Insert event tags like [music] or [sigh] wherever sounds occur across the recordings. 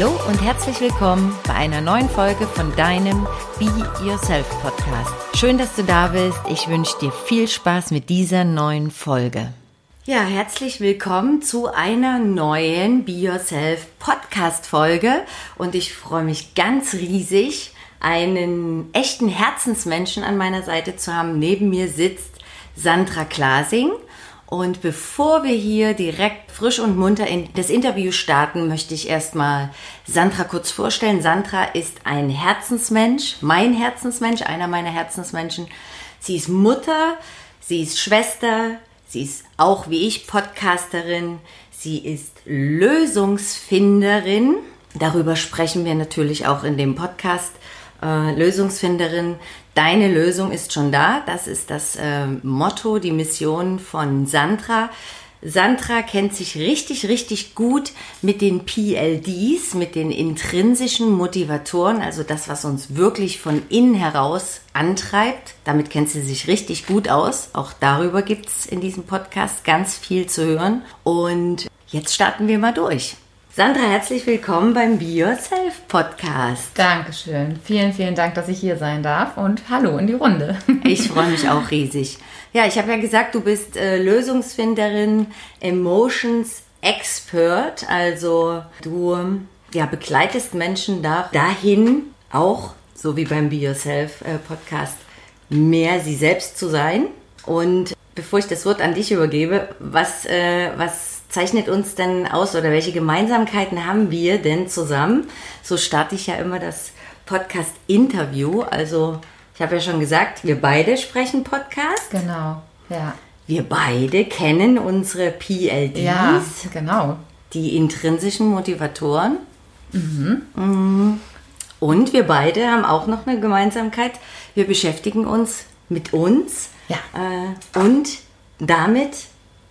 Hallo und herzlich willkommen bei einer neuen Folge von deinem Be Yourself Podcast. Schön, dass du da bist. Ich wünsche dir viel Spaß mit dieser neuen Folge. Ja, herzlich willkommen zu einer neuen Be Yourself Podcast Folge und ich freue mich ganz riesig, einen echten Herzensmenschen an meiner Seite zu haben. Neben mir sitzt Sandra Klasing. Und bevor wir hier direkt frisch und munter in das Interview starten, möchte ich erstmal Sandra kurz vorstellen. Sandra ist ein Herzensmensch, mein Herzensmensch, einer meiner Herzensmenschen. Sie ist Mutter, sie ist Schwester, sie ist auch wie ich Podcasterin, sie ist Lösungsfinderin. Darüber sprechen wir natürlich auch in dem Podcast. Äh, Lösungsfinderin Deine Lösung ist schon da. Das ist das äh, Motto, die Mission von Sandra. Sandra kennt sich richtig, richtig gut mit den PLDs, mit den intrinsischen Motivatoren, also das, was uns wirklich von innen heraus antreibt. Damit kennt sie sich richtig gut aus. Auch darüber gibt es in diesem Podcast ganz viel zu hören. Und jetzt starten wir mal durch. Sandra, herzlich willkommen beim Be Yourself Podcast. Dankeschön. Vielen, vielen Dank, dass ich hier sein darf und hallo in die Runde. [laughs] Ich freue mich auch riesig. Ja, ich habe ja gesagt, du bist äh, Lösungsfinderin, Emotions Expert, also du ja, begleitest Menschen da, dahin, auch so wie beim Be Yourself äh, Podcast, mehr sie selbst zu sein. Und bevor ich das Wort an dich übergebe, was, äh, was zeichnet uns denn aus oder welche Gemeinsamkeiten haben wir denn zusammen? So starte ich ja immer das Podcast-Interview. Also ich habe ja schon gesagt, wir beide sprechen Podcast. Genau, ja. Wir beide kennen unsere PLDs. Ja, genau. Die intrinsischen Motivatoren. Mhm. mhm. Und wir beide haben auch noch eine Gemeinsamkeit. Wir beschäftigen uns mit uns ja. äh, und damit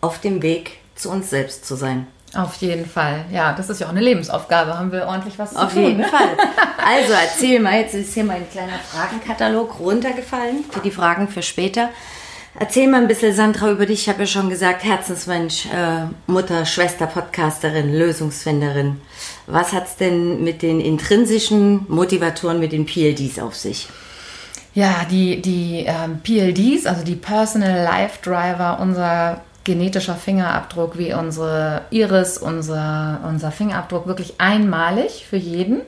auf dem Weg zu uns selbst zu sein. Auf jeden Fall. Ja, das ist ja auch eine Lebensaufgabe. Haben wir ordentlich was Auf zu tun. Auf jeden Fall. [laughs] Also erzähl mal, jetzt ist hier mein kleiner Fragenkatalog runtergefallen für die Fragen für später. Erzähl mal ein bisschen, Sandra, über dich. Ich habe ja schon gesagt, Herzensmensch, äh, Mutter, Schwester, Podcasterin, Lösungsfinderin. Was hat es denn mit den intrinsischen Motivatoren, mit den PLDs auf sich? Ja, die, die ähm, PLDs, also die Personal Life Driver, unser genetischer Fingerabdruck wie unsere Iris, unser, unser Fingerabdruck wirklich einmalig für jeden.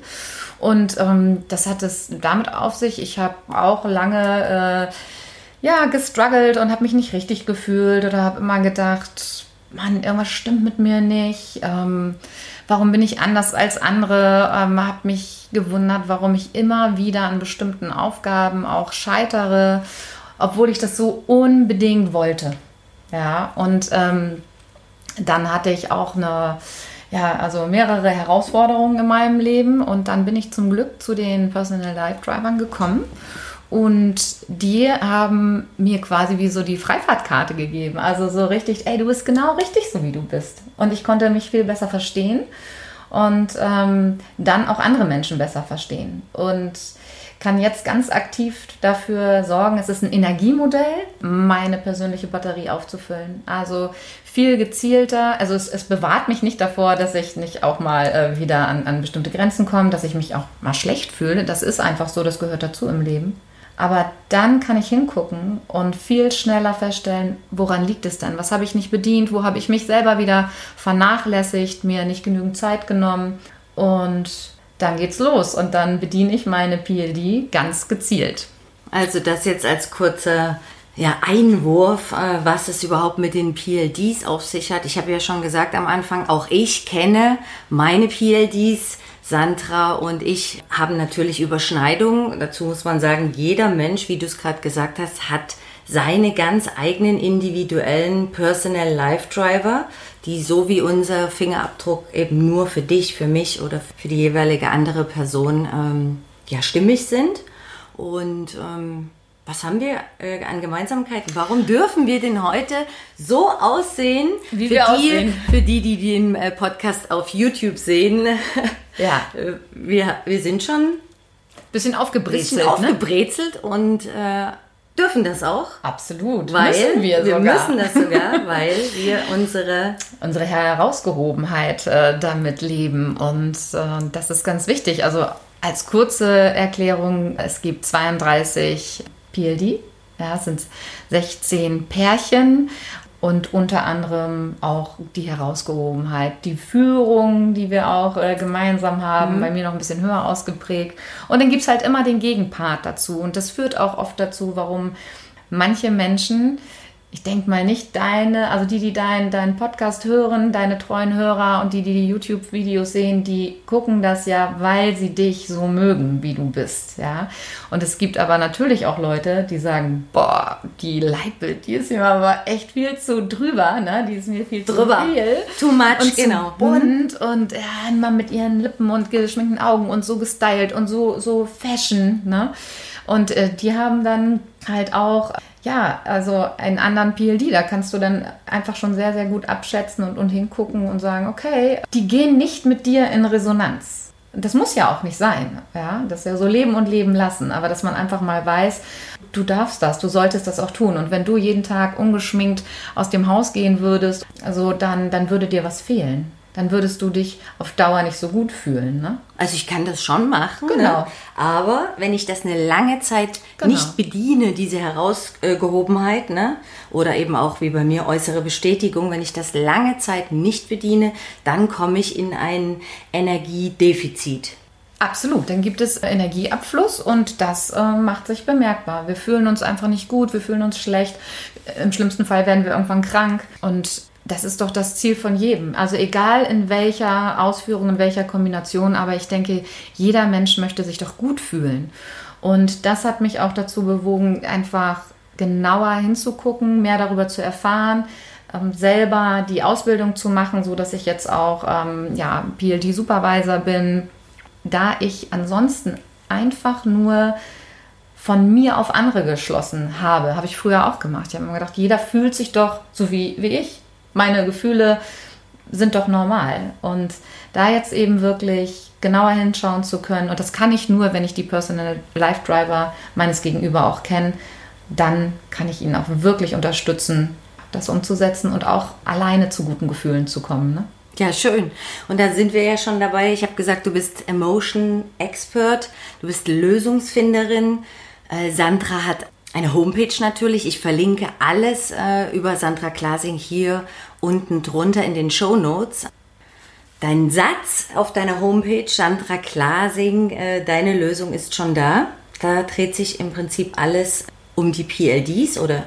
Und ähm, das hat es damit auf sich. Ich habe auch lange äh, ja, gestruggelt und habe mich nicht richtig gefühlt oder habe immer gedacht, Mann, irgendwas stimmt mit mir nicht. Ähm, warum bin ich anders als andere? Ähm, habe mich gewundert, warum ich immer wieder an bestimmten Aufgaben auch scheitere, obwohl ich das so unbedingt wollte. Ja, und ähm, dann hatte ich auch eine, ja, also mehrere Herausforderungen in meinem Leben und dann bin ich zum Glück zu den Personal Life Drivern gekommen. Und die haben mir quasi wie so die Freifahrtkarte gegeben. Also so richtig, ey, du bist genau richtig so, wie du bist. Und ich konnte mich viel besser verstehen und ähm, dann auch andere Menschen besser verstehen. Und kann jetzt ganz aktiv dafür sorgen, es ist ein Energiemodell, meine persönliche Batterie aufzufüllen. Also viel gezielter, also es, es bewahrt mich nicht davor, dass ich nicht auch mal äh, wieder an, an bestimmte Grenzen komme, dass ich mich auch mal schlecht fühle. Das ist einfach so, das gehört dazu im Leben. Aber dann kann ich hingucken und viel schneller feststellen, woran liegt es denn? Was habe ich nicht bedient? Wo habe ich mich selber wieder vernachlässigt, mir nicht genügend Zeit genommen? Und dann geht's los und dann bediene ich meine PLD ganz gezielt. Also das jetzt als kurzer ja, Einwurf, äh, was es überhaupt mit den PLDs auf sich hat. Ich habe ja schon gesagt am Anfang, auch ich kenne meine PLDs. Sandra und ich haben natürlich Überschneidungen. Dazu muss man sagen, jeder Mensch, wie du es gerade gesagt hast, hat seine ganz eigenen individuellen Personal Life Driver, die so wie unser Fingerabdruck eben nur für dich, für mich oder für die jeweilige andere Person ähm, ja stimmig sind. Und ähm, was haben wir äh, an Gemeinsamkeiten? Warum dürfen wir denn heute so aussehen? Wie für wir die, aussehen. Für die, die den äh, Podcast auf YouTube sehen. [laughs] Ja. Äh, wir, wir sind schon bisschen aufgebrezelt. Bisschen aufgebrezelt ne? und äh, dürfen das auch. Absolut. Weil müssen wir sogar. Wir müssen das sogar, [laughs] weil wir unsere unsere Herausgehobenheit äh, damit leben und äh, das ist ganz wichtig. Also als kurze Erklärung, es gibt 32 PLD, ja, es sind 16 Pärchen und unter anderem auch die Herausgehobenheit, die Führung, die wir auch äh, gemeinsam haben, mhm. bei mir noch ein bisschen höher ausgeprägt. Und dann gibt es halt immer den Gegenpart dazu. Und das führt auch oft dazu, warum manche Menschen ich denke mal nicht deine, also die, die deinen dein Podcast hören, deine treuen Hörer und die, die die YouTube-Videos sehen, die gucken das ja, weil sie dich so mögen, wie du bist, ja. Und es gibt aber natürlich auch Leute, die sagen, boah, die Leitbild, die ist mir aber echt viel zu drüber, ne? Die ist mir viel drüber. zu viel. Too much, und genau. bunt und ja, immer mit ihren Lippen und geschminkten Augen und so gestylt und so, so fashion, ne? Und äh, die haben dann halt auch ja, also einen anderen PLD, da kannst du dann einfach schon sehr, sehr gut abschätzen und, und hingucken und sagen, okay, die gehen nicht mit dir in Resonanz. Das muss ja auch nicht sein, ja, das ist ja so leben und leben lassen, aber dass man einfach mal weiß, du darfst das, du solltest das auch tun. Und wenn du jeden Tag ungeschminkt aus dem Haus gehen würdest, also dann, dann würde dir was fehlen dann würdest du dich auf Dauer nicht so gut fühlen. Ne? Also ich kann das schon machen. Genau. Ne? Aber wenn ich das eine lange Zeit genau. nicht bediene, diese Herausgehobenheit, ne? oder eben auch wie bei mir äußere Bestätigung, wenn ich das lange Zeit nicht bediene, dann komme ich in ein Energiedefizit. Absolut, dann gibt es Energieabfluss und das äh, macht sich bemerkbar. Wir fühlen uns einfach nicht gut, wir fühlen uns schlecht. Im schlimmsten Fall werden wir irgendwann krank und das ist doch das Ziel von jedem. Also egal in welcher Ausführung, in welcher Kombination, aber ich denke, jeder Mensch möchte sich doch gut fühlen. Und das hat mich auch dazu bewogen, einfach genauer hinzugucken, mehr darüber zu erfahren, ähm, selber die Ausbildung zu machen, so dass ich jetzt auch ähm, ja, PLD Supervisor bin, da ich ansonsten einfach nur von mir auf andere geschlossen habe. Habe ich früher auch gemacht. Ich habe immer gedacht, jeder fühlt sich doch so wie, wie ich meine Gefühle sind doch normal. Und da jetzt eben wirklich genauer hinschauen zu können, und das kann ich nur, wenn ich die Personal Life Driver meines Gegenüber auch kenne, dann kann ich ihn auch wirklich unterstützen, das umzusetzen und auch alleine zu guten Gefühlen zu kommen. Ne? Ja, schön. Und da sind wir ja schon dabei. Ich habe gesagt, du bist Emotion Expert, du bist Lösungsfinderin. Äh, Sandra hat eine Homepage natürlich. Ich verlinke alles äh, über Sandra Klasing hier unten drunter in den Show Notes. Dein Satz auf deiner Homepage, Sandra Klasing, äh, deine Lösung ist schon da. Da dreht sich im Prinzip alles um die PLDs oder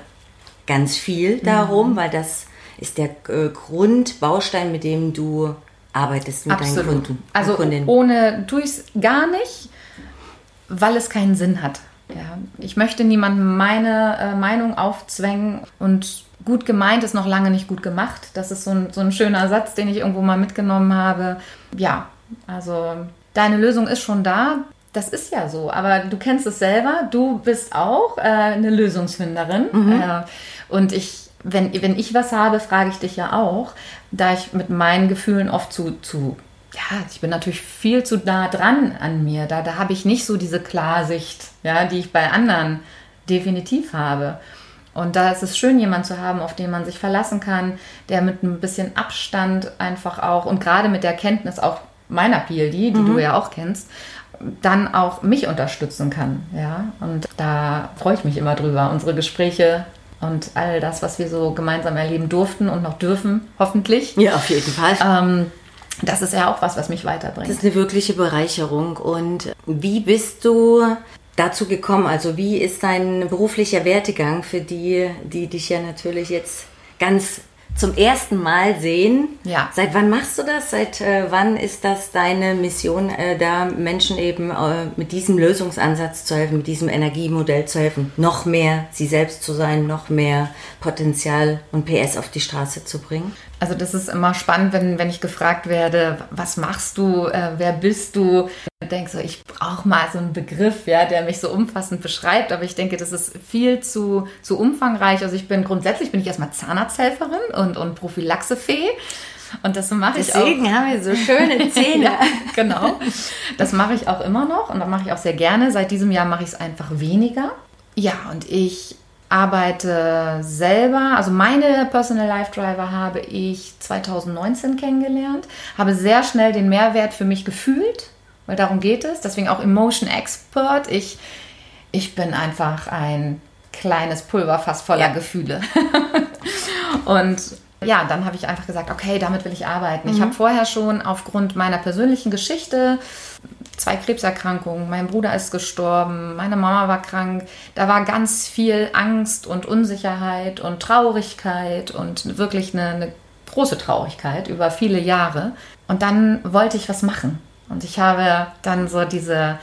ganz viel darum, mhm. weil das ist der äh, Grundbaustein, mit dem du arbeitest mit Absolut. deinen Kunden. Also Kundinnen. ohne tue ich es gar nicht, weil es keinen Sinn hat. Ja, ich möchte niemandem meine äh, Meinung aufzwängen und gut gemeint ist noch lange nicht gut gemacht. Das ist so ein, so ein schöner Satz, den ich irgendwo mal mitgenommen habe. Ja, also deine Lösung ist schon da. Das ist ja so, aber du kennst es selber. Du bist auch äh, eine Lösungsfinderin. Mhm. Äh, und ich, wenn, wenn ich was habe, frage ich dich ja auch, da ich mit meinen Gefühlen oft zu, zu ja, ich bin natürlich viel zu nah dran an mir. Da, da habe ich nicht so diese Klarsicht, ja, die ich bei anderen definitiv habe. Und da ist es schön, jemanden zu haben, auf den man sich verlassen kann, der mit ein bisschen Abstand einfach auch und gerade mit der Kenntnis auch meiner PLD, die mhm. du ja auch kennst, dann auch mich unterstützen kann. Ja, und da freue ich mich immer drüber. Unsere Gespräche und all das, was wir so gemeinsam erleben durften und noch dürfen, hoffentlich. Ja, auf jeden Fall. Ähm, das ist ja auch was, was mich weiterbringt. Das ist eine wirkliche Bereicherung. Und wie bist du dazu gekommen? Also wie ist dein beruflicher Werdegang für die, die dich ja natürlich jetzt ganz zum ersten Mal sehen. Ja. Seit wann machst du das? Seit äh, wann ist das deine Mission, äh, da Menschen eben äh, mit diesem Lösungsansatz zu helfen, mit diesem Energiemodell zu helfen, noch mehr sie selbst zu sein, noch mehr Potenzial und PS auf die Straße zu bringen? Also das ist immer spannend, wenn, wenn ich gefragt werde, was machst du, äh, wer bist du? Ich denke so, ich brauche mal so einen Begriff, ja, der mich so umfassend beschreibt, aber ich denke, das ist viel zu, zu umfangreich. Also ich bin grundsätzlich bin ich erstmal Zahnarzthelferin und, und Prophylaxefee. Und das mache ich auch. Deswegen haben wir so schöne [laughs] Zähne. ja, genau. Das mache ich auch immer noch und das mache ich auch sehr gerne. Seit diesem Jahr mache ich es einfach weniger Ja, und ich arbeite selber, also meine Personal Life Driver habe ich 2019 kennengelernt, habe sehr schnell den Mehrwert für mich gefühlt, weil darum geht es, deswegen auch Emotion Expert. Ich, ich bin einfach ein kleines Pulverfass voller ja. Gefühle. [laughs] und ja, dann habe ich einfach gesagt, okay, damit will ich arbeiten. Mhm. Ich habe vorher schon aufgrund meiner persönlichen Geschichte zwei Krebserkrankungen, mein Bruder ist gestorben, meine Mama war krank. Da war ganz viel Angst und Unsicherheit und Traurigkeit und wirklich eine, eine große Traurigkeit über viele Jahre. Und dann wollte ich was machen. Und ich habe dann so diese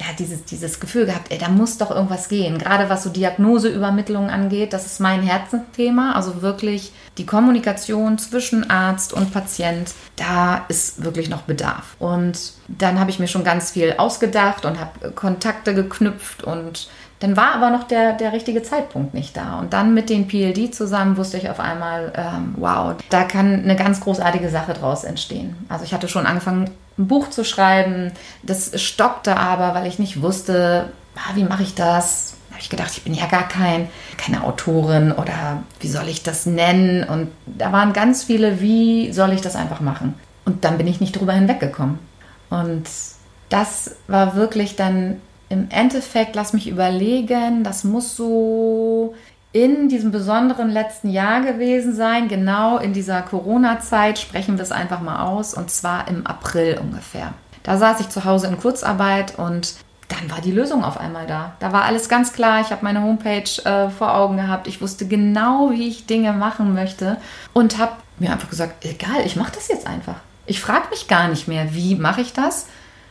ja, dieses, dieses Gefühl gehabt, ey, da muss doch irgendwas gehen. Gerade was so Diagnoseübermittlung angeht, das ist mein Herzensthema. Also wirklich die Kommunikation zwischen Arzt und Patient, da ist wirklich noch Bedarf. Und dann habe ich mir schon ganz viel ausgedacht und habe Kontakte geknüpft und dann war aber noch der, der richtige Zeitpunkt nicht da. Und dann mit den PLD zusammen wusste ich auf einmal, ähm, wow, da kann eine ganz großartige Sache draus entstehen. Also ich hatte schon angefangen, ein Buch zu schreiben. Das stockte aber, weil ich nicht wusste, ah, wie mache ich das? Da habe ich gedacht, ich bin ja gar kein, keine Autorin oder wie soll ich das nennen? Und da waren ganz viele, wie soll ich das einfach machen? Und dann bin ich nicht drüber hinweggekommen. Und das war wirklich dann im Endeffekt, lass mich überlegen, das muss so in diesem besonderen letzten Jahr gewesen sein, genau in dieser Corona-Zeit, sprechen wir es einfach mal aus, und zwar im April ungefähr. Da saß ich zu Hause in Kurzarbeit und dann war die Lösung auf einmal da. Da war alles ganz klar. Ich habe meine Homepage äh, vor Augen gehabt. Ich wusste genau, wie ich Dinge machen möchte und habe mir einfach gesagt, egal, ich mache das jetzt einfach. Ich frage mich gar nicht mehr, wie mache ich das,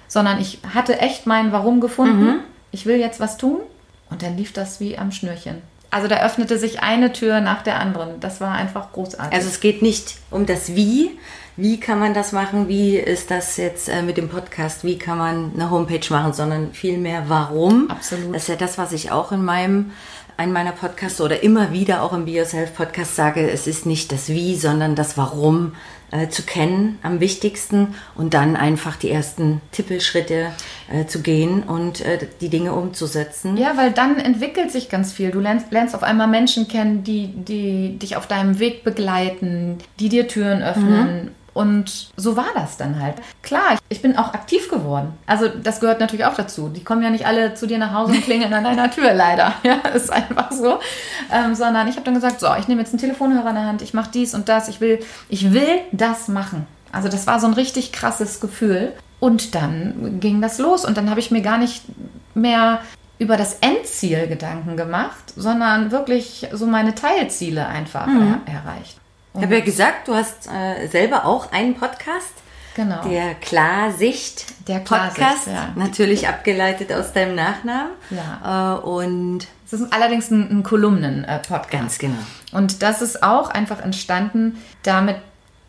sondern ich hatte echt mein Warum gefunden. Mhm. Ich will jetzt was tun und dann lief das wie am Schnürchen. Also da öffnete sich eine Tür nach der anderen. Das war einfach großartig. Also es geht nicht um das Wie. Wie kann man das machen? Wie ist das jetzt äh, mit dem Podcast? Wie kann man eine Homepage machen? Sondern vielmehr warum. Absolut. Das ist ja das, was ich auch in meinem einen meiner Podcasts oder immer wieder auch im Be Yourself Podcast sage, es ist nicht das Wie, sondern das Warum äh, zu kennen am wichtigsten und dann einfach die ersten Tippelschritte äh, zu gehen und äh, die Dinge umzusetzen. Ja, weil dann entwickelt sich ganz viel. Du lernst, lernst auf einmal Menschen kennen, die, die dich auf deinem Weg begleiten, die dir Türen öffnen. Mhm. Und so war das dann halt. Klar, ich bin auch aktiv geworden. Also das gehört natürlich auch dazu. Die kommen ja nicht alle zu dir nach Hause und klingeln an deiner Tür, leider. [laughs] Ja, ist einfach so. Ähm, sondern ich habe dann gesagt, so, ich nehme jetzt einen Telefonhörer in der Hand, ich mache dies und das, ich will, ich will das machen. Also das war so ein richtig krasses Gefühl. Und dann ging das los und dann habe ich mir gar nicht mehr über das Endziel Gedanken gemacht, sondern wirklich so meine Teilziele einfach mhm. er erreicht. Ich habe ja gesagt, du hast äh, selber auch einen Podcast. Genau. Der Klarsicht der Klarsicht, Podcast, ja. natürlich abgeleitet aus deinem Nachnamen. Ja. Äh, und es ist allerdings ein, ein Kolumnen-Podcast. Ganz genau. Und das ist auch einfach entstanden. Damit,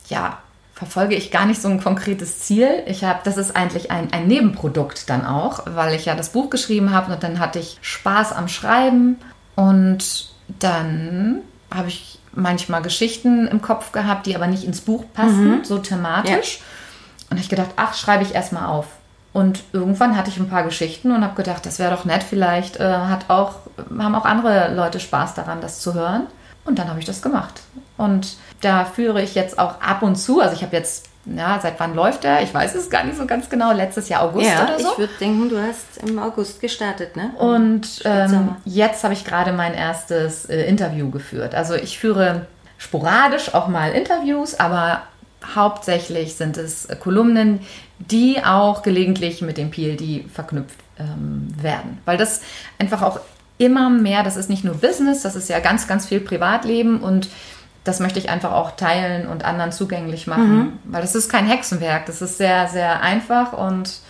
ja, verfolge ich gar nicht so ein konkretes Ziel. Ich habe, das ist eigentlich ein, ein Nebenprodukt dann auch, weil ich ja das Buch geschrieben habe und dann hatte ich Spaß am Schreiben und dann habe ich manchmal Geschichten im Kopf gehabt, die aber nicht ins Buch passen, mhm. so thematisch. Ja. Und ich gedacht, ach, schreibe ich erstmal auf. Und irgendwann hatte ich ein paar Geschichten und habe gedacht, das wäre doch nett, vielleicht äh, hat auch, haben auch andere Leute Spaß daran, das zu hören. Und dann habe ich das gemacht. Und da führe ich jetzt auch ab und zu, also ich habe jetzt ja, seit wann läuft der? Ich weiß es gar nicht so ganz genau. Letztes Jahr August ja, oder so. Ich würde denken, du hast im August gestartet, ne? Und ähm, jetzt habe ich gerade mein erstes äh, Interview geführt. Also ich führe sporadisch auch mal Interviews, aber hauptsächlich sind es Kolumnen, die auch gelegentlich mit dem PLD verknüpft ähm, werden. Weil das einfach auch immer mehr, das ist nicht nur Business, das ist ja ganz, ganz viel Privatleben und das möchte ich einfach auch teilen und anderen zugänglich machen, mhm. weil das ist kein Hexenwerk, das ist sehr, sehr einfach und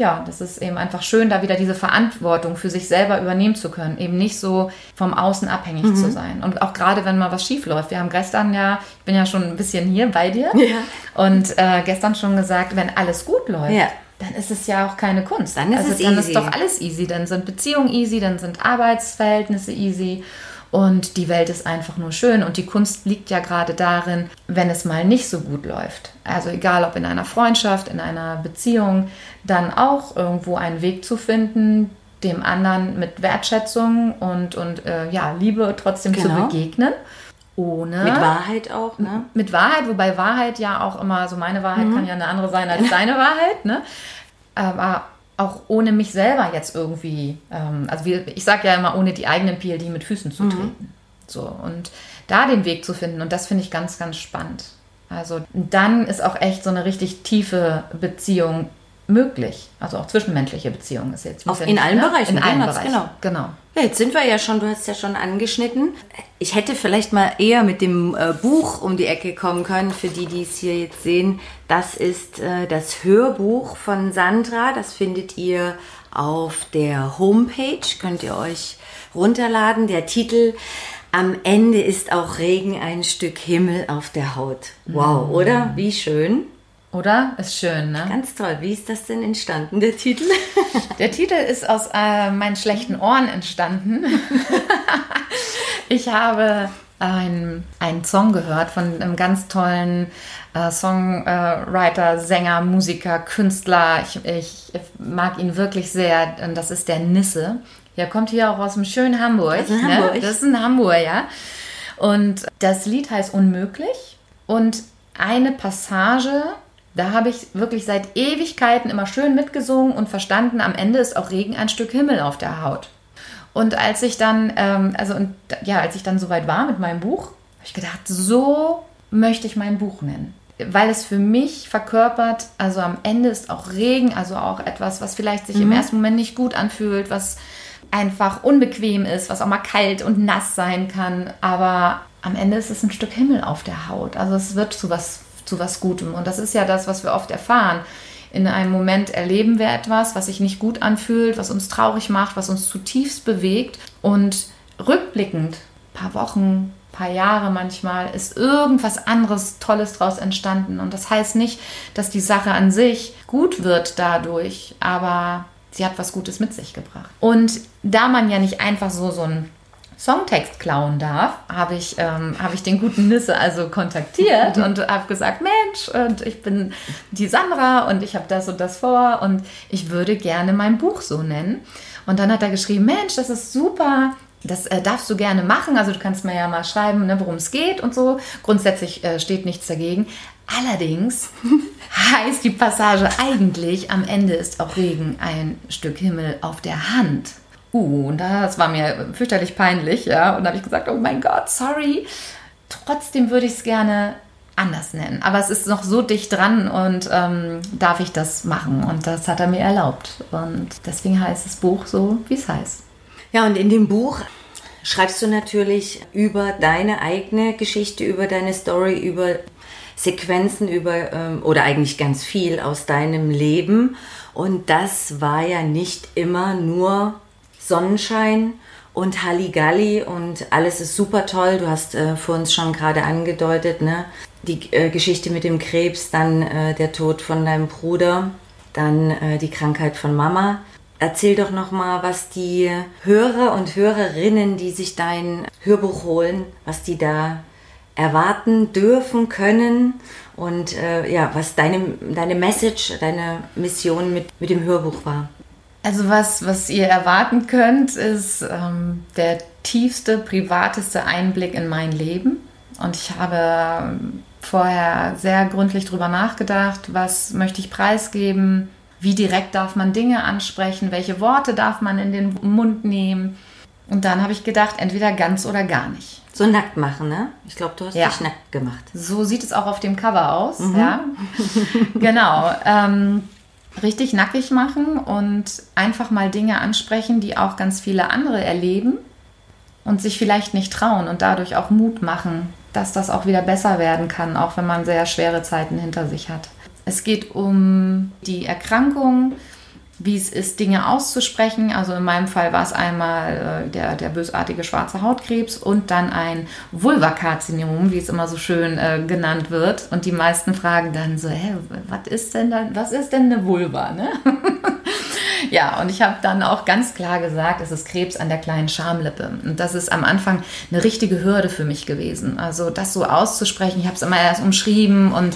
ja, das ist eben einfach schön, da wieder diese Verantwortung für sich selber übernehmen zu können, eben nicht so vom Außen abhängig mhm. zu sein. Und auch gerade, wenn mal was schief läuft. Wir haben gestern ja, ich bin ja schon ein bisschen hier bei dir ja. und äh, gestern schon gesagt, wenn alles gut läuft, ja. dann ist es ja auch keine Kunst. Dann ist also, es dann easy. ist doch alles easy. Dann sind Beziehungen easy, dann sind Arbeitsverhältnisse easy. Und die Welt ist einfach nur schön. Und die Kunst liegt ja gerade darin, wenn es mal nicht so gut läuft. Also egal ob in einer Freundschaft, in einer Beziehung, dann auch irgendwo einen Weg zu finden, dem anderen mit Wertschätzung und, und äh, ja, Liebe trotzdem genau. zu begegnen. Ohne. Mit Wahrheit auch, ne? Mit Wahrheit, wobei Wahrheit ja auch immer, so meine Wahrheit mhm. kann ja eine andere sein als deine Wahrheit, ne? Aber auch ohne mich selber jetzt irgendwie, ähm, also wie, ich sage ja immer, ohne die eigenen PLD mit Füßen zu mhm. treten. Mhm. So, und da den Weg zu finden, und das finde ich ganz, ganz spannend. Also dann ist auch echt so eine richtig tiefe Beziehung möglich. Also auch zwischenmenschliche Beziehungen ist jetzt. Auf, in allen ne? Bereichen. In allen Bereichen, genau. genau. Ja, jetzt sind wir ja schon, du hast ja schon angeschnitten. Ich hätte vielleicht mal eher mit dem äh, Buch um die Ecke kommen können, für die, die es hier jetzt sehen. Das ist äh, das Hörbuch von Sandra. Das findet ihr auf der Homepage. Könnt ihr euch runterladen. Der Titel am Ende ist auch Regen ein Stück Himmel auf der Haut. Wow, mhm. oder? Wie schön. Oder? Ist schön, ne? Ganz toll. Wie ist das denn entstanden, der Titel? [laughs] der Titel ist aus äh, meinen schlechten Ohren entstanden. [laughs] ich habe einen Song gehört von einem ganz tollen äh, Songwriter, Sänger, Musiker, Künstler. Ich, ich, mag ihn wirklich sehr. Und das ist der Nisse. Der kommt hier auch aus dem schönen Hamburg. Das ist in ne? Hamburg. Das ist in Hamburg, ja. Und das Lied heißt Unmöglich. Und eine Passage da habe ich wirklich seit Ewigkeiten immer schön mitgesungen und verstanden, am Ende ist auch Regen ein Stück Himmel auf der Haut. Und als ich dann, ähm, also und, ja, als ich dann soweit war mit meinem Buch, habe ich gedacht, so möchte ich mein Buch nennen. Weil es für mich verkörpert, also am Ende ist auch Regen, also auch etwas, was vielleicht sich mhm. im ersten Moment nicht gut anfühlt, was einfach unbequem ist, was auch mal kalt und nass sein kann. Aber am Ende ist es ein Stück Himmel auf der Haut. Also es wird zu was zu was Gutem. Und das ist ja das, was wir oft erfahren. In einem Moment erleben wir etwas, was sich nicht gut anfühlt, was uns traurig macht, was uns zutiefst bewegt. Und rückblickend, paar Wochen, paar Jahre manchmal, ist irgendwas anderes Tolles daraus entstanden. Und das heißt nicht, dass die Sache an sich gut wird dadurch, aber sie hat was Gutes mit sich gebracht. Und da man ja nicht einfach so so ein Songtext klauen darf, habe ich, ähm, hab ich den guten Nisse also kontaktiert [laughs] und habe gesagt, Mensch, und ich bin die Sandra und ich habe das und das vor und ich würde gerne mein Buch so nennen. Und dann hat er geschrieben, Mensch, das ist super, das äh, darfst du gerne machen. Also du kannst mir ja mal schreiben, ne, worum es geht und so. Grundsätzlich äh, steht nichts dagegen. Allerdings [laughs] heißt die Passage eigentlich, am Ende ist auch Regen ein Stück Himmel auf der Hand. Uh, und das war mir fürchterlich peinlich, ja. Und da habe ich gesagt, oh mein Gott, sorry. Trotzdem würde ich es gerne anders nennen. Aber es ist noch so dicht dran und ähm, darf ich das machen. Und das hat er mir erlaubt. Und deswegen heißt das Buch so, wie es heißt. Ja, und in dem Buch schreibst du natürlich über deine eigene Geschichte, über deine Story, über Sequenzen, über ähm, oder eigentlich ganz viel aus deinem Leben. Und das war ja nicht immer nur Sonnenschein und Halligalli und alles ist super toll. Du hast äh, vor uns schon gerade angedeutet, ne? Die äh, Geschichte mit dem Krebs, dann äh, der Tod von deinem Bruder, dann äh, die Krankheit von Mama. Erzähl doch noch mal, was die Hörer und Hörerinnen, die sich dein Hörbuch holen, was die da erwarten dürfen können und äh, ja, was deine, deine Message, deine Mission mit, mit dem Hörbuch war. Also was, was ihr erwarten könnt, ist ähm, der tiefste, privateste Einblick in mein Leben. Und ich habe vorher sehr gründlich darüber nachgedacht, was möchte ich preisgeben, wie direkt darf man Dinge ansprechen, welche Worte darf man in den Mund nehmen. Und dann habe ich gedacht, entweder ganz oder gar nicht. So nackt machen, ne? Ich glaube, du hast ja. dich nackt gemacht. So sieht es auch auf dem Cover aus, mhm. ja. [laughs] genau. Ähm, richtig nackig machen und einfach mal Dinge ansprechen, die auch ganz viele andere erleben und sich vielleicht nicht trauen und dadurch auch Mut machen, dass das auch wieder besser werden kann, auch wenn man sehr schwere Zeiten hinter sich hat. Es geht um die Erkrankung, wie es ist, Dinge auszusprechen. Also in meinem Fall war es einmal äh, der, der bösartige schwarze Hautkrebs und dann ein Vulvakarzinom, wie es immer so schön äh, genannt wird. Und die meisten fragen dann so, hä, was ist denn da, was ist denn eine Vulva? Ne? [laughs] ja, und ich habe dann auch ganz klar gesagt, es ist Krebs an der kleinen Schamlippe. Und das ist am Anfang eine richtige Hürde für mich gewesen. Also das so auszusprechen, ich habe es immer erst umschrieben und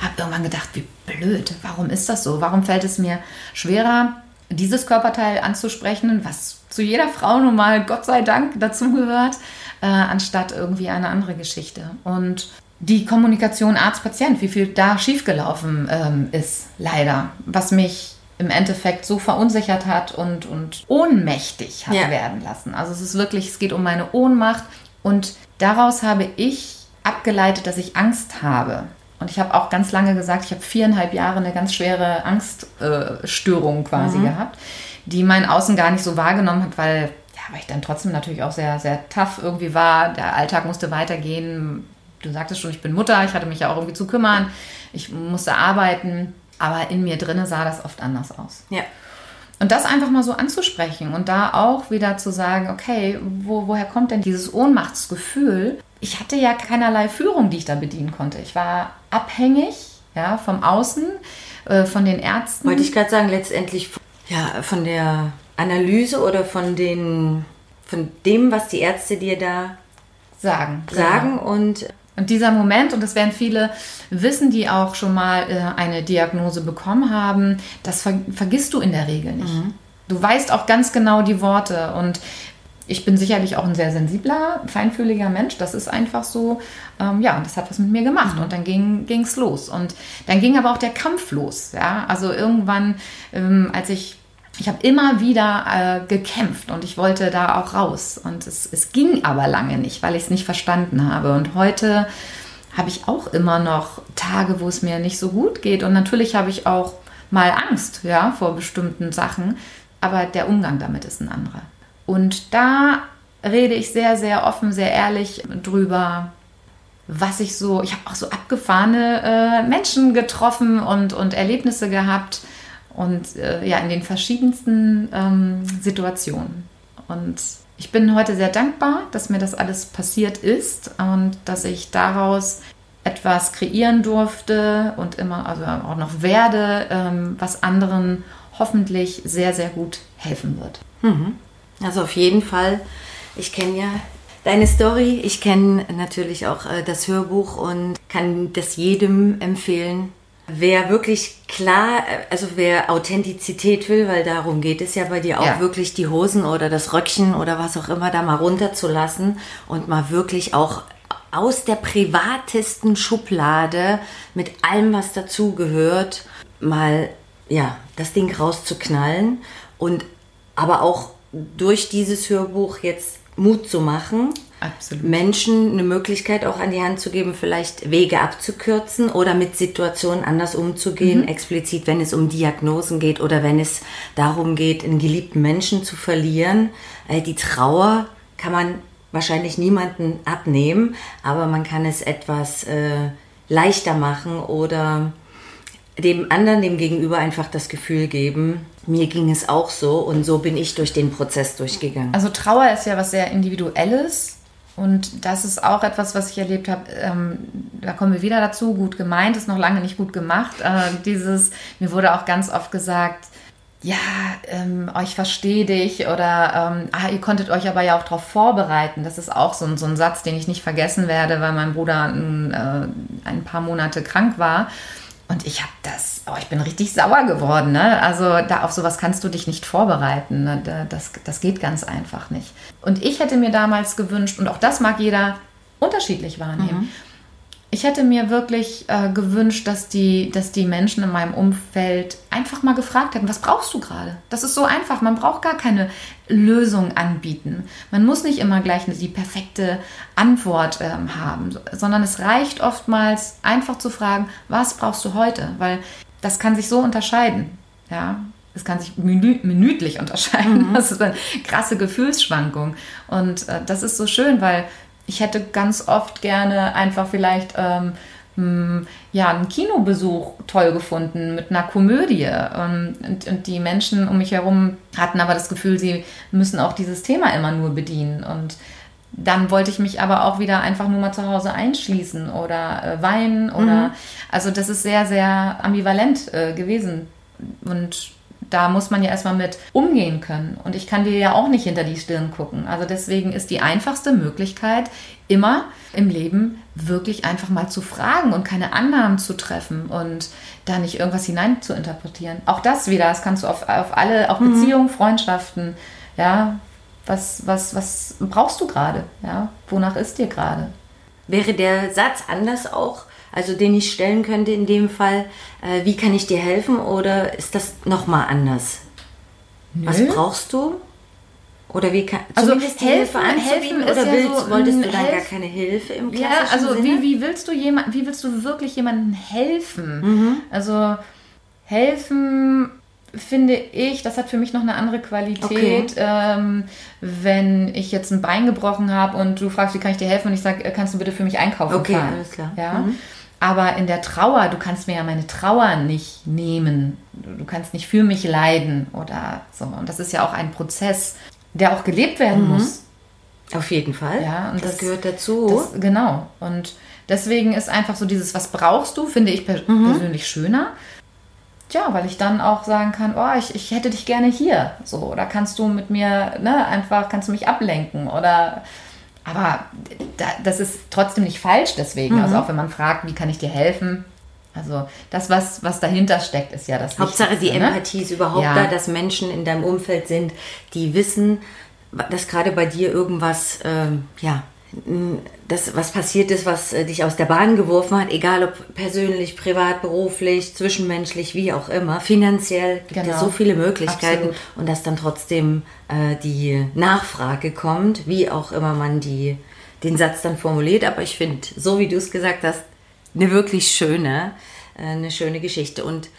habe irgendwann gedacht, wie blöd, warum ist das so? Warum fällt es mir schwerer, dieses Körperteil anzusprechen, was zu jeder Frau nun mal, Gott sei Dank, dazugehört, äh, anstatt irgendwie eine andere Geschichte. Und die Kommunikation Arzt-Patient, wie viel da schiefgelaufen ähm, ist, leider, was mich im Endeffekt so verunsichert hat und, und ohnmächtig hat ja. werden lassen. Also es ist wirklich, es geht um meine Ohnmacht und daraus habe ich abgeleitet, dass ich Angst habe. Und ich habe auch ganz lange gesagt, ich habe viereinhalb Jahre eine ganz schwere Angststörung äh, quasi mhm. gehabt, die mein Außen gar nicht so wahrgenommen hat, weil, ja, weil ich dann trotzdem natürlich auch sehr, sehr tough irgendwie war. Der Alltag musste weitergehen. Du sagtest schon, ich bin Mutter, ich hatte mich ja auch irgendwie zu kümmern. Ich musste arbeiten, aber in mir drinne sah das oft anders aus. Ja. Und das einfach mal so anzusprechen und da auch wieder zu sagen, okay, wo, woher kommt denn dieses Ohnmachtsgefühl? Ich hatte ja keinerlei Führung, die ich da bedienen konnte. Ich war abhängig ja, vom Außen, äh, von den Ärzten. Wollte ich gerade sagen, letztendlich ja, von der Analyse oder von, den, von dem, was die Ärzte dir da sagen. Sagen genau. und und dieser Moment, und das werden viele wissen, die auch schon mal äh, eine Diagnose bekommen haben, das ver vergisst du in der Regel nicht. Mhm. Du weißt auch ganz genau die Worte. Und ich bin sicherlich auch ein sehr sensibler, feinfühliger Mensch. Das ist einfach so. Ähm, ja, und das hat was mit mir gemacht. Mhm. Und dann ging es los. Und dann ging aber auch der Kampf los. Ja, also irgendwann, ähm, als ich ich habe immer wieder äh, gekämpft und ich wollte da auch raus. Und es, es ging aber lange nicht, weil ich es nicht verstanden habe. Und heute habe ich auch immer noch Tage, wo es mir nicht so gut geht. Und natürlich habe ich auch mal Angst ja, vor bestimmten Sachen. Aber der Umgang damit ist ein anderer. Und da rede ich sehr, sehr offen, sehr ehrlich drüber, was ich so, ich habe auch so abgefahrene äh, Menschen getroffen und, und Erlebnisse gehabt und äh, ja, in den verschiedensten ähm, Situationen. Und ich bin heute sehr dankbar, dass mir das alles passiert ist und dass ich daraus etwas kreieren durfte und immer, also auch noch werde, ähm, was anderen hoffentlich sehr, sehr gut helfen wird. Mhm. Also auf jeden Fall, ich kenne ja deine Story, ich kenne natürlich auch äh, das Hörbuch und kann das jedem empfehlen, Wer wirklich klar, also wer Authentizität will, weil darum geht es ja bei dir auch, ja. wirklich die Hosen oder das Röckchen oder was auch immer da mal runterzulassen und mal wirklich auch aus der privatesten Schublade mit allem, was dazugehört, mal ja, das Ding rauszuknallen und aber auch durch dieses Hörbuch jetzt Mut zu machen Absolut. Menschen eine Möglichkeit auch an die Hand zu geben, vielleicht Wege abzukürzen oder mit Situationen anders umzugehen, mhm. explizit wenn es um Diagnosen geht oder wenn es darum geht, einen geliebten Menschen zu verlieren. Die Trauer kann man wahrscheinlich niemanden abnehmen, aber man kann es etwas äh, leichter machen oder dem anderen, dem Gegenüber einfach das Gefühl geben, mir ging es auch so und so bin ich durch den Prozess durchgegangen. Also Trauer ist ja was sehr Individuelles und das ist auch etwas, was ich erlebt habe. Ähm, da kommen wir wieder dazu. Gut gemeint ist noch lange nicht gut gemacht. Äh, dieses, mir wurde auch ganz oft gesagt, ja, ähm, ich verstehe dich oder ähm, ah, ihr konntet euch aber ja auch darauf vorbereiten. Das ist auch so ein, so ein Satz, den ich nicht vergessen werde, weil mein Bruder ein, äh, ein paar Monate krank war. Und ich habe das, oh, ich bin richtig sauer geworden. Ne? Also da auf sowas kannst du dich nicht vorbereiten. Ne? Das, das geht ganz einfach nicht. Und ich hätte mir damals gewünscht, und auch das mag jeder unterschiedlich wahrnehmen, mhm. Ich hätte mir wirklich äh, gewünscht, dass die, dass die Menschen in meinem Umfeld einfach mal gefragt hätten, was brauchst du gerade? Das ist so einfach. Man braucht gar keine Lösung anbieten. Man muss nicht immer gleich die perfekte Antwort ähm, haben, sondern es reicht oftmals einfach zu fragen, was brauchst du heute? Weil das kann sich so unterscheiden. Ja, es kann sich minü minütlich [laughs] unterscheiden. Mhm. Das ist eine krasse Gefühlsschwankung. Und äh, das ist so schön, weil ich hätte ganz oft gerne einfach vielleicht ähm, hm, ja, einen Kinobesuch toll gefunden mit einer Komödie. Ähm, und, und, die Menschen um mich herum hatten aber das Gefühl, sie müssen auch dieses Thema immer nur bedienen. Und dann wollte ich mich aber auch wieder einfach nur mal zu Hause einschließen oder äh, weinen oder mhm. also das ist sehr, sehr ambivalent äh, gewesen. Und Da muss man ja erstmal mit umgehen können. Und ich kann dir ja auch nicht hinter die Stirn gucken. Also deswegen ist die einfachste Möglichkeit immer im Leben wirklich einfach mal zu fragen und keine Annahmen zu treffen und da nicht irgendwas hinein zu interpretieren. Auch das wieder, das kannst du auf, auf alle, auch mhm. Beziehungen, Freundschaften, ja, was, was, was brauchst du gerade? Ja, wonach ist dir gerade? Wäre der Satz anders auch, also den ich stellen könnte in dem Fall, äh, wie kann ich dir helfen oder ist das nochmal anders? Nö. Was brauchst du? Oder wie kann also helfen, Hilfe anzubieten helfen oder willst, so wolltest du dann Helf gar keine Hilfe im klassischen Ja, also Sinne? Wie, wie willst du jemand, wie willst du wirklich jemandem helfen? Mhm. Also helfen finde ich, das hat für mich noch eine andere Qualität, okay. ähm, wenn ich jetzt ein Bein gebrochen habe und du fragst, wie kann ich dir helfen und ich sage, äh, kannst du bitte für mich einkaufen okay, fahren? alles klar. Ja? Mhm. Aber in der Trauer, du kannst mir ja meine Trauer nicht nehmen. Du kannst nicht für mich leiden oder so. Und das ist ja auch ein Prozess, der auch gelebt werden mhm. muss. Auf jeden Fall. Ja, und das, das gehört dazu. Das, genau. Und deswegen ist einfach so dieses, was brauchst du, finde ich pers mhm. persönlich schöner. Tja, weil ich dann auch sagen kann, oh, ich, ich hätte dich gerne hier. So, oder kannst du mit mir, ne, einfach, kannst du mich ablenken oder aber da, das ist trotzdem nicht falsch deswegen. Also mhm. Also auch wenn man fragt, wie kann ich dir helfen? Also das, was, was dahinter steckt, ist ja das Hauptsache die ne? Empathie ist überhaupt ja. da, dass Menschen in deinem Umfeld sind, die wissen, dass gerade bei dir irgendwas, ähm, ja, das, was passiert ist, was äh, dich aus der Bahn geworfen hat, egal ob persönlich, privat, beruflich, zwischenmenschlich, wie auch immer, finanziell gibt genau. es so viele Möglichkeiten Absolut. und dass dann trotzdem äh, die Nachfrage kommt, wie auch immer man die, den Satz dann formuliert. Aber ich finde, so wie du es gesagt hast, eine wirklich schöne, äh, eine schöne Geschichte. Und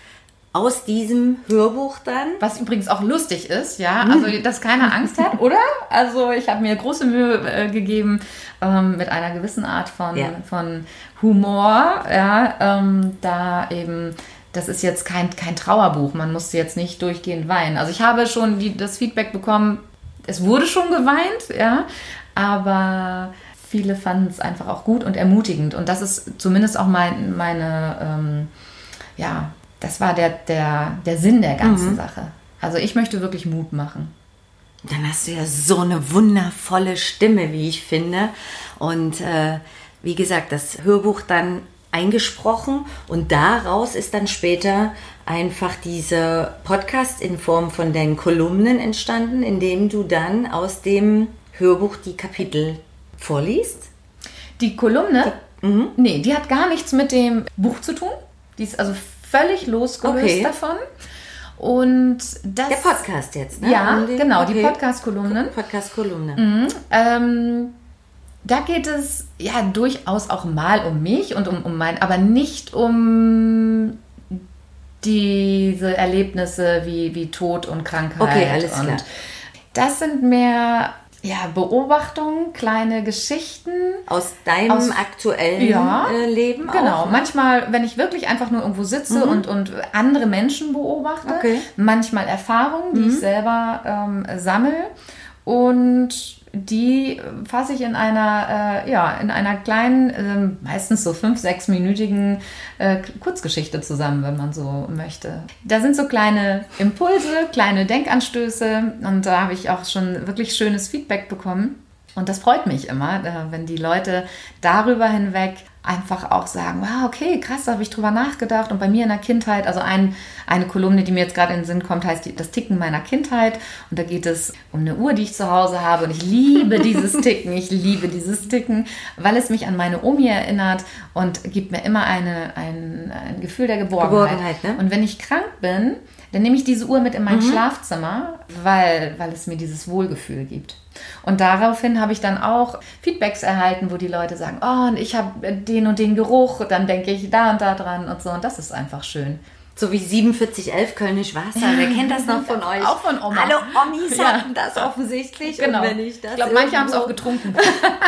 aus diesem Hörbuch dann. Was übrigens auch lustig ist, ja. Also, [laughs] dass keiner Angst hat, oder? Also, ich habe mir große Mühe äh, gegeben ähm, mit einer gewissen Art von, ja. von Humor, ja. Ähm, da eben. Das ist jetzt kein, kein Trauerbuch, man musste jetzt nicht durchgehend weinen. Also ich habe schon die, das Feedback bekommen, es wurde schon geweint, ja, aber viele fanden es einfach auch gut und ermutigend. Und das ist zumindest auch mein, meine, ähm, ja, das war der, der, der Sinn der ganzen mhm. Sache. Also ich möchte wirklich Mut machen. Dann hast du ja so eine wundervolle Stimme, wie ich finde. Und äh, wie gesagt, das Hörbuch dann eingesprochen und daraus ist dann später einfach dieser Podcast in Form von deinen Kolumnen entstanden, in dem du dann aus dem Hörbuch die Kapitel vorliest. Die Kolumne? Die, mhm. Nee, die hat gar nichts mit dem Buch zu tun. Die ist also völlig losgelöst okay. davon. Und das. Der Podcast jetzt, ne? Ja, um genau, okay. die Podcast-Kolumnen. Podcast-Kolumne. Mhm. Ähm, da geht es ja durchaus auch mal um mich und um, um mein, aber nicht um diese Erlebnisse wie, wie Tod und Krankheit. Okay, alles klar. das sind mehr ja, Beobachtungen, kleine Geschichten. Aus deinem aus, aktuellen ja, äh, Leben Genau. Auch, ne? Manchmal, wenn ich wirklich einfach nur irgendwo sitze mhm. und, und andere Menschen beobachte. Okay. Manchmal Erfahrungen, die mhm. ich selber ähm, sammle. Und die fasse ich in einer, äh, ja, in einer kleinen, äh, meistens so fünf, sechsminütigen äh, Kurzgeschichte zusammen, wenn man so möchte. Da sind so kleine Impulse, kleine Denkanstöße und da habe ich auch schon wirklich schönes Feedback bekommen. Und das freut mich immer, wenn die Leute darüber hinweg einfach auch sagen, wow, okay, krass, da habe ich drüber nachgedacht. Und bei mir in der Kindheit, also ein, eine Kolumne, die mir jetzt gerade in den Sinn kommt, heißt das Ticken meiner Kindheit. Und da geht es um eine Uhr, die ich zu Hause habe. Und ich liebe [laughs] dieses Ticken, ich liebe dieses Ticken, weil es mich an meine Omi erinnert und gibt mir immer eine, ein, ein Gefühl der Geborgenheit. Geborgenheit ne? Und wenn ich krank bin, dann nehme ich diese Uhr mit in mein mhm. Schlafzimmer, weil, weil es mir dieses Wohlgefühl gibt. Und daraufhin habe ich dann auch Feedbacks erhalten, wo die Leute sagen, oh, und ich habe den und den Geruch, dann denke ich da und da dran und so. Und das ist einfach schön. So wie 4711 Kölnisch Wasser. Wer kennt das noch von euch? Auch von Oma. Alle Omis ja. hatten das offensichtlich. Genau. Und wenn ich das ich glaube, manche haben es auch getrunken.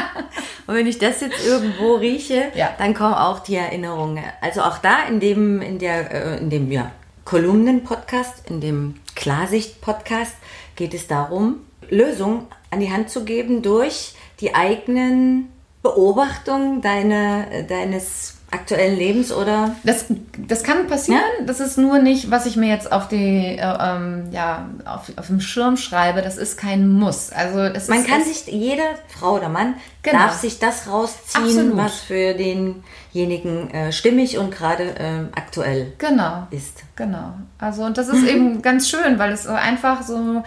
[laughs] und wenn ich das jetzt irgendwo rieche, ja. dann kommen auch die Erinnerungen. Also auch da in dem, in der, äh, in dem, ja, Kolumnen-Podcast, in dem Klarsicht-Podcast geht es darum, Lösungen an die Hand zu geben durch die eigenen Beobachtung deine, deines aktuellen Lebens oder? Das, das kann passieren. Ja? Das ist nur nicht, was ich mir jetzt auf die äh, ähm, ja auf, auf dem Schirm schreibe. Das ist kein Muss. Also es man ist, kann sich jede Frau oder Mann genau. darf sich das rausziehen, Absolut. was für denjenigen äh, stimmig und gerade äh, aktuell genau. ist. Genau. Also und das ist eben [laughs] ganz schön, weil es einfach so,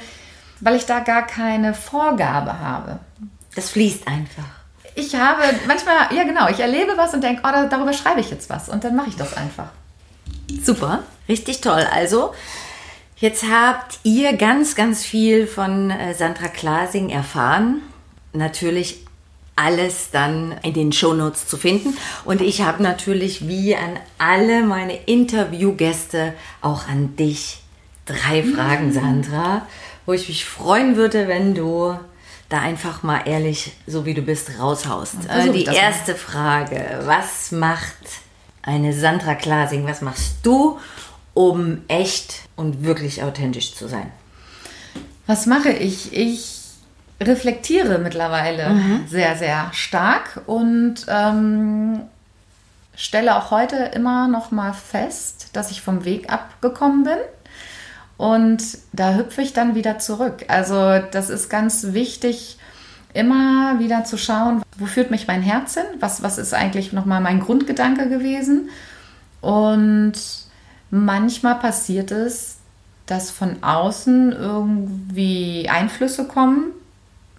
weil ich da gar keine Vorgabe habe. Das fließt einfach ich habe manchmal, ja genau, ich erlebe was und denke, oh, darüber schreibe ich jetzt was und dann mache ich das einfach. Super, richtig toll. Also, jetzt habt ihr ganz, ganz viel von äh, Sandra Klasing erfahren. Natürlich alles dann in den Shownotes zu finden. Und ich habe natürlich wie an alle meine Interviewgäste auch an dich drei Fragen. [laughs] Sandra, wo ich mich freuen würde, wenn du da einfach mal ehrlich, so wie du bist, raushaust. Äh, die erste mal. Frage, was macht eine Sandra Klasing, was machst du, um echt und wirklich authentisch zu sein? Was mache ich? Ich reflektiere mittlerweile mhm. sehr, sehr stark und ähm, stelle auch heute immer noch mal fest, dass ich vom Weg abgekommen bin und da hüpfe ich dann wieder zurück. Also das ist ganz wichtig, immer wieder zu schauen, wo führt mich mein Herz hin? Was, was ist eigentlich nochmal mein Grundgedanke gewesen? Und manchmal passiert es, dass von außen irgendwie Einflüsse kommen.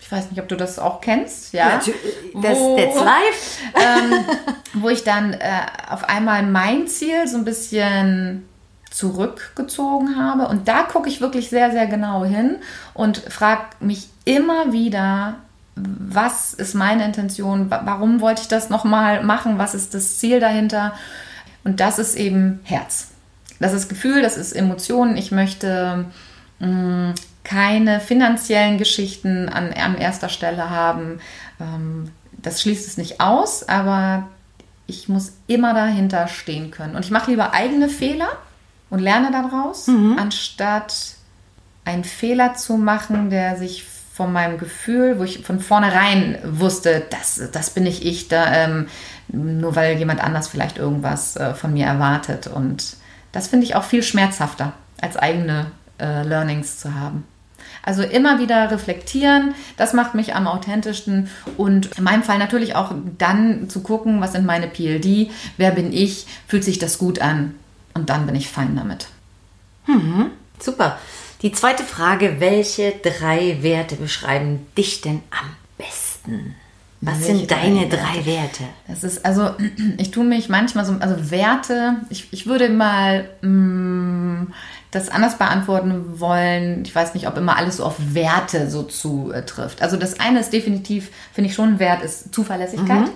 Ich weiß nicht, ob du das auch kennst, ja. Das, wo, that's [laughs] live. ähm, wo ich dann äh, auf einmal mein Ziel so ein bisschen zurückgezogen habe. Und da gucke ich wirklich sehr, sehr genau hin und frage mich immer wieder, was ist meine Intention? Warum wollte ich das nochmal machen? Was ist das Ziel dahinter? Und das ist eben Herz. Das ist Gefühl, das ist Emotionen. Ich möchte mh, mm, keine finanziellen Geschichten an, an erster Stelle haben. Ähm, das schließt es nicht aus, aber ich muss immer dahinter stehen können. Und ich mache lieber eigene Fehler und lerne daraus, mhm. anstatt einen Fehler zu machen, der sich von meinem Gefühl, wo ich von vornherein wusste, das, das bin nicht ich, da, ähm, nur weil jemand anders vielleicht irgendwas äh, von mir erwartet. Und das finde ich auch viel schmerzhafter, als eigene äh, Learnings zu haben. Also immer wieder reflektieren, das macht mich am authentischsten und in meinem Fall natürlich auch dann zu gucken, was sind meine PLD, wer bin ich, fühlt sich das gut an, und dann bin ich fein damit. Mhm, super. Die zweite Frage, welche drei Werte beschreiben dich denn am besten? Was welche sind deine drei, drei Werte? Das ist also, [clears throat] ich tue mich manchmal so, also Werte, ich, ich würde mal mh, mm, das anders beantworten wollen. Ich weiß nicht, ob immer alles so auf Werte so zutrifft. Also das eine ist definitiv, finde ich schon ein Wert, ist Zuverlässigkeit. Mhm.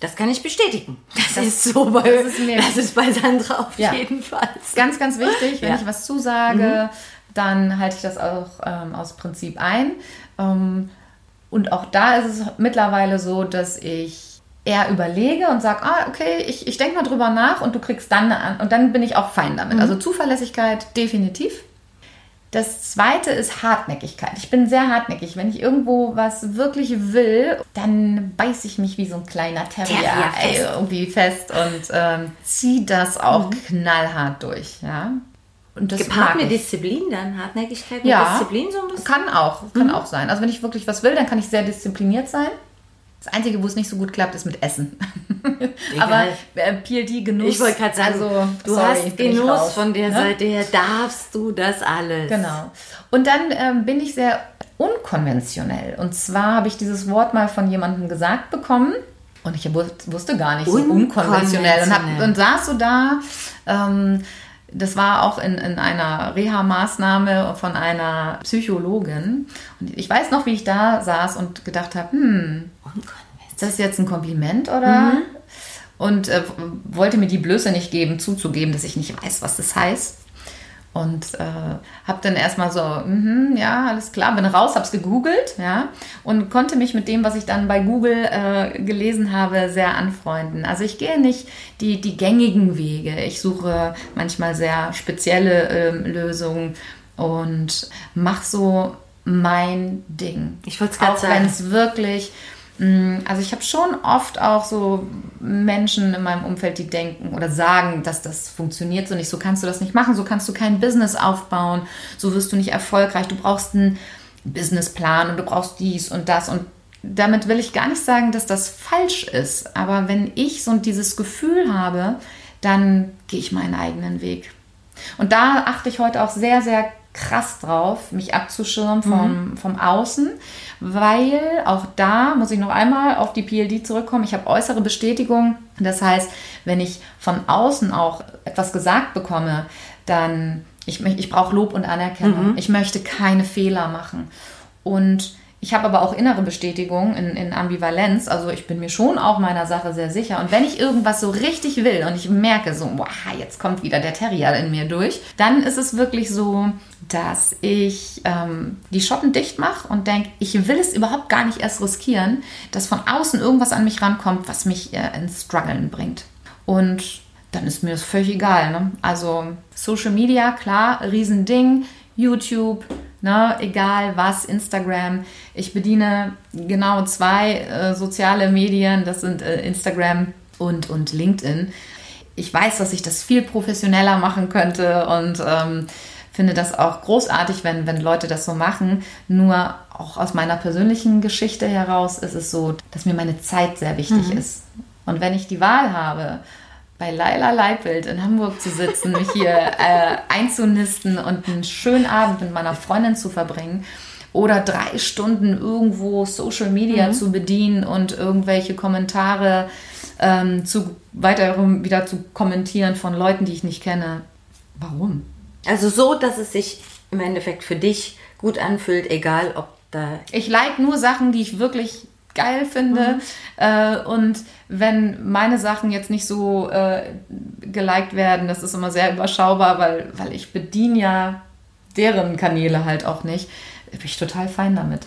Das kann ich bestätigen. Das, das ist so bei, das ist, mir das ist bei Sandra auf ja. jeden Fall. Ganz, ganz wichtig, wenn ja. ich was zusage, mhm. dann halte ich das auch ähm, aus Prinzip ein. Ähm, und auch da ist es mittlerweile so, dass ich eher überlege und sage, ah, okay, ich, ich denke mal drüber nach und du kriegst dann eine, und dann bin ich auch fein damit. Mhm. Also Zuverlässigkeit definitiv. Das zweite ist Hartnäckigkeit. Ich bin sehr hartnäckig. Wenn ich irgendwo was wirklich will, dann beiße ich mich wie so ein kleiner Terrier, Terrier fest. Ey, irgendwie fest und ähm, ziehe das auch mhm. knallhart durch. Ja? Und das Gepaart mit Disziplin dann, Hartnäckigkeit mit ja, Disziplin so ein bisschen? Kann auch, kann mhm. auch sein. Also wenn ich wirklich was will, dann kann ich sehr diszipliniert sein. Das Einzige, wo es nicht so gut klappt, ist mit Essen. Aber äh, PLD-Genuss. Ich wollte gerade sagen, also, du sorry, hast Genuss von der ne? Seite her, darfst du das alles. Genau. Und dann ähm, bin ich sehr unkonventionell. Und zwar habe ich dieses Wort mal von jemandem gesagt bekommen. Und ich wusste gar nicht so unkonventionell. Und, hab, und saß so da. Ähm, das war auch in, in einer Reha-Maßnahme von einer Psychologin. Und ich weiß noch, wie ich da saß und gedacht habe, hm, ist das jetzt ein Kompliment oder? Mhm. Und äh, wollte mir die Blöße nicht geben, zuzugeben, dass ich nicht weiß, was das heißt. Und äh, habe dann erstmal so, mm ja, alles klar, bin raus, habe es gegoogelt, ja, und konnte mich mit dem, was ich dann bei Google äh, gelesen habe, sehr anfreunden. Also ich gehe nicht die, die gängigen Wege. Ich suche manchmal sehr spezielle äh, Lösungen und mache so mein Ding. Ich wollte es gerade sagen. Auch wenn es wirklich also ich habe schon oft auch so Menschen in meinem Umfeld, die denken oder sagen, dass das funktioniert so nicht. So kannst du das nicht machen, so kannst du kein Business aufbauen, so wirst du nicht erfolgreich. Du brauchst einen Businessplan und du brauchst dies und das. Und damit will ich gar nicht sagen, dass das falsch ist. Aber wenn ich so dieses Gefühl habe, dann gehe ich meinen eigenen Weg. Und da achte ich heute auch sehr, sehr krass drauf, mich abzuschirmen vom, mhm. vom Außen, weil auch da muss ich noch einmal auf die PLD zurückkommen. Ich habe äußere Bestätigung. Das heißt, wenn ich von außen auch etwas gesagt bekomme, dann ich, ich brauche Lob und Anerkennung. Mhm. Ich möchte keine Fehler machen. Und ich habe aber auch innere Bestätigung in, in, Ambivalenz. Also ich bin mir schon auch meiner Sache sehr sicher. Und wenn ich irgendwas so richtig will und ich merke so, boah, jetzt kommt wieder der Terrier in mir durch, dann ist es wirklich so, dass ich ähm, die Schotten dicht mache und denke, ich will es überhaupt gar nicht erst riskieren, dass von außen irgendwas an mich rankommt, was mich äh, ins Struggeln bringt. Und dann ist mir das völlig egal. Ne? Also Social Media, klar, Riesending, YouTube, ne, egal was, Instagram. Ich bediene genau zwei äh, soziale Medien, das sind äh, Instagram und, und LinkedIn. Ich weiß, dass ich das viel professioneller machen könnte und ähm, finde das auch großartig, wenn, wenn Leute das so machen. Nur auch aus meiner persönlichen Geschichte heraus ist es so, dass mir meine Zeit sehr wichtig mhm. ist. Und wenn ich die Wahl habe, bei Laila Leipelt in Hamburg zu sitzen, mich hier äh, einzunisten und einen schönen Abend mit meiner Freundin zu verbringen oder drei Stunden irgendwo Social Media mhm. zu bedienen und irgendwelche Kommentare ähm, zu weiter wieder zu kommentieren von Leuten, die ich nicht kenne. Warum? Also so, dass es sich im Endeffekt für dich gut anfühlt, egal ob da. Ich like nur Sachen, die ich wirklich geil finde. Mhm. Äh, und wenn meine Sachen jetzt nicht so äh, geliked werden, das ist immer sehr überschaubar, weil, weil ich bediene ja deren Kanäle halt auch nicht, bin ich total fein damit.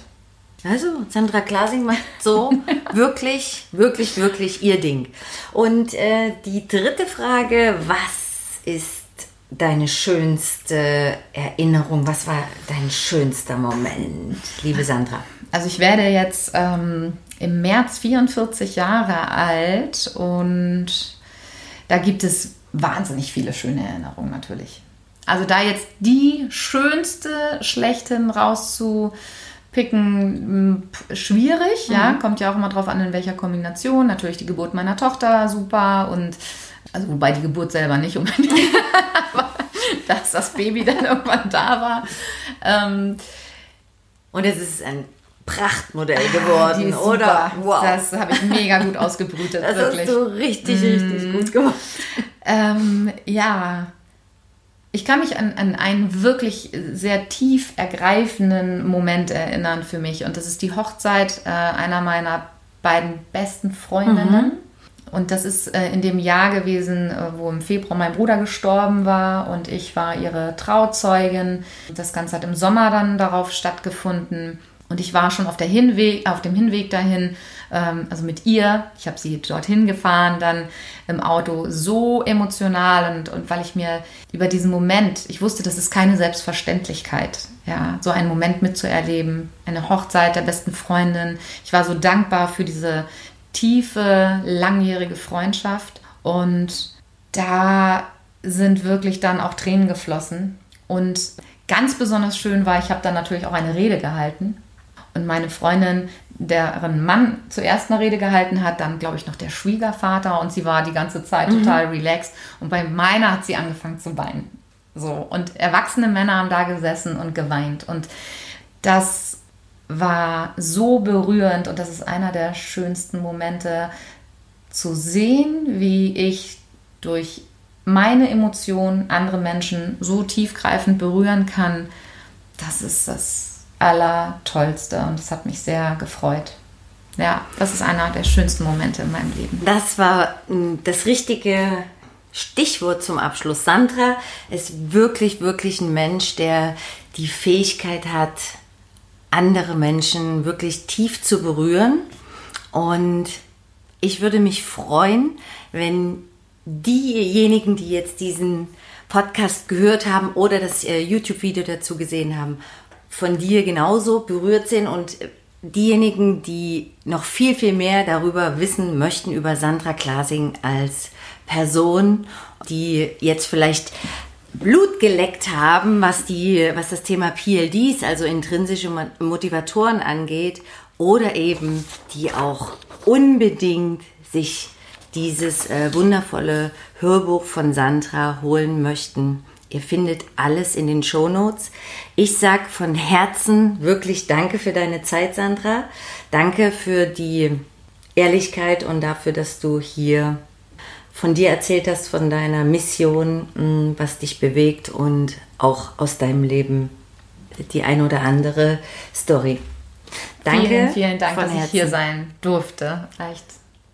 Also, Sandra Klasing macht so [laughs] wirklich, wirklich, wirklich ihr Ding. Und äh, die dritte Frage, was ist deine schönste Erinnerung? Was war dein schönster Moment, liebe Sandra? Also ich werde jetzt ähm, im März 44 Jahre alt und da gibt es wahnsinnig viele schöne Erinnerungen natürlich. Also da jetzt die schönste schlechthin rauszupicken, schwierig, mhm. ja, kommt ja auch immer drauf an, in welcher Kombination. Natürlich die Geburt meiner Tochter super und also wobei die Geburt selber nicht unbedingt, [laughs] aber dass das Baby dann irgendwann da war. Ähm, und es ist ein Prachtmodell ah, geworden, ah, oder? Wow. Das habe ich mega gut [laughs] ausgebrütet, das wirklich. hast du richtig, richtig mm. gut gemacht. Ähm, ja, ich kann mich an, an einen wirklich sehr tief ergreifenden Moment erinnern für mich. Und das ist die Hochzeit äh, einer meiner beiden besten Freundinnen. Mhm. Und das ist äh, in dem Jahr gewesen, äh, wo im Februar mein Bruder gestorben war und ich war ihre Trauzeugin. Das Ganze hat im Sommer dann darauf stattgefunden. Und ich war schon auf, der Hinweg, auf dem Hinweg dahin, ähm, also mit ihr, ich habe sie dorthin gefahren, dann im Auto, so emotional und, und weil ich mir über diesen Moment, ich wusste, das ist keine Selbstverständlichkeit, ja, so einen Moment mitzuerleben, eine Hochzeit der besten Freundin. Ich war so dankbar für diese tiefe, langjährige Freundschaft. Und da sind wirklich dann auch Tränen geflossen. Und ganz besonders schön war, ich habe dann natürlich auch eine Rede gehalten und meine Freundin, deren Mann zuerst eine Rede gehalten hat, dann glaube ich noch der Schwiegervater und sie war die ganze Zeit mhm. total relaxed. Und bei meiner hat sie angefangen zu weinen. So. Und erwachsene Männer haben da gesessen und geweint. Und das war so berührend und das ist einer der schönsten Momente zu sehen, wie ich durch meine Emotionen andere Menschen so tiefgreifend berühren kann. Das ist das Allertollste und das hat mich sehr gefreut. Ja, das ist einer der schönsten Momente in meinem Leben. Das war hm, das richtige Stichwort zum Abschluss. Sandra ist wirklich, wirklich ein Mensch, der die Fähigkeit hat, andere Menschen wirklich tief zu berühren. Und ich würde mich freuen, wenn diejenigen, die jetzt diesen Podcast gehört haben oder das äh, YouTube-Video dazu gesehen haben, von dir genauso berührt sind und diejenigen, die noch viel, viel mehr darüber wissen möchten, über Sandra Klasing als Person, die jetzt vielleicht Blut geleckt haben, was, die, was das Thema PLDs, also intrinsische Motivatoren angeht, oder eben die auch unbedingt sich dieses äh, wundervolle Hörbuch von Sandra holen möchten. Ihr findet alles in den Shownotes. Ich sag von Herzen wirklich danke für deine Zeit, Sandra. Danke für die Ehrlichkeit und dafür, dass du hier von dir erzählt hast, von deiner Mission, mm, was dich bewegt und auch aus deinem Leben die ein oder andere Story. Danke. Vielen, vielen Dank, dass Herzen. ich hier sein durfte. Echt.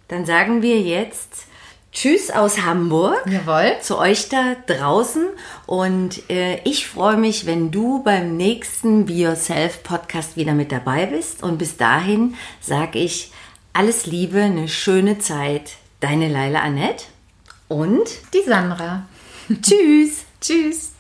Dann sagen wir jetzt Tschüss aus Hamburg. Jawohl. Zu euch da draußen. Und äh, ich freue mich, wenn du beim nächsten Be Yourself Podcast wieder mit dabei bist. Und bis dahin sage ich alles Liebe, eine schöne Zeit. Deine Leila Annette und die Sandra. Tschüss. [laughs] Tschüss.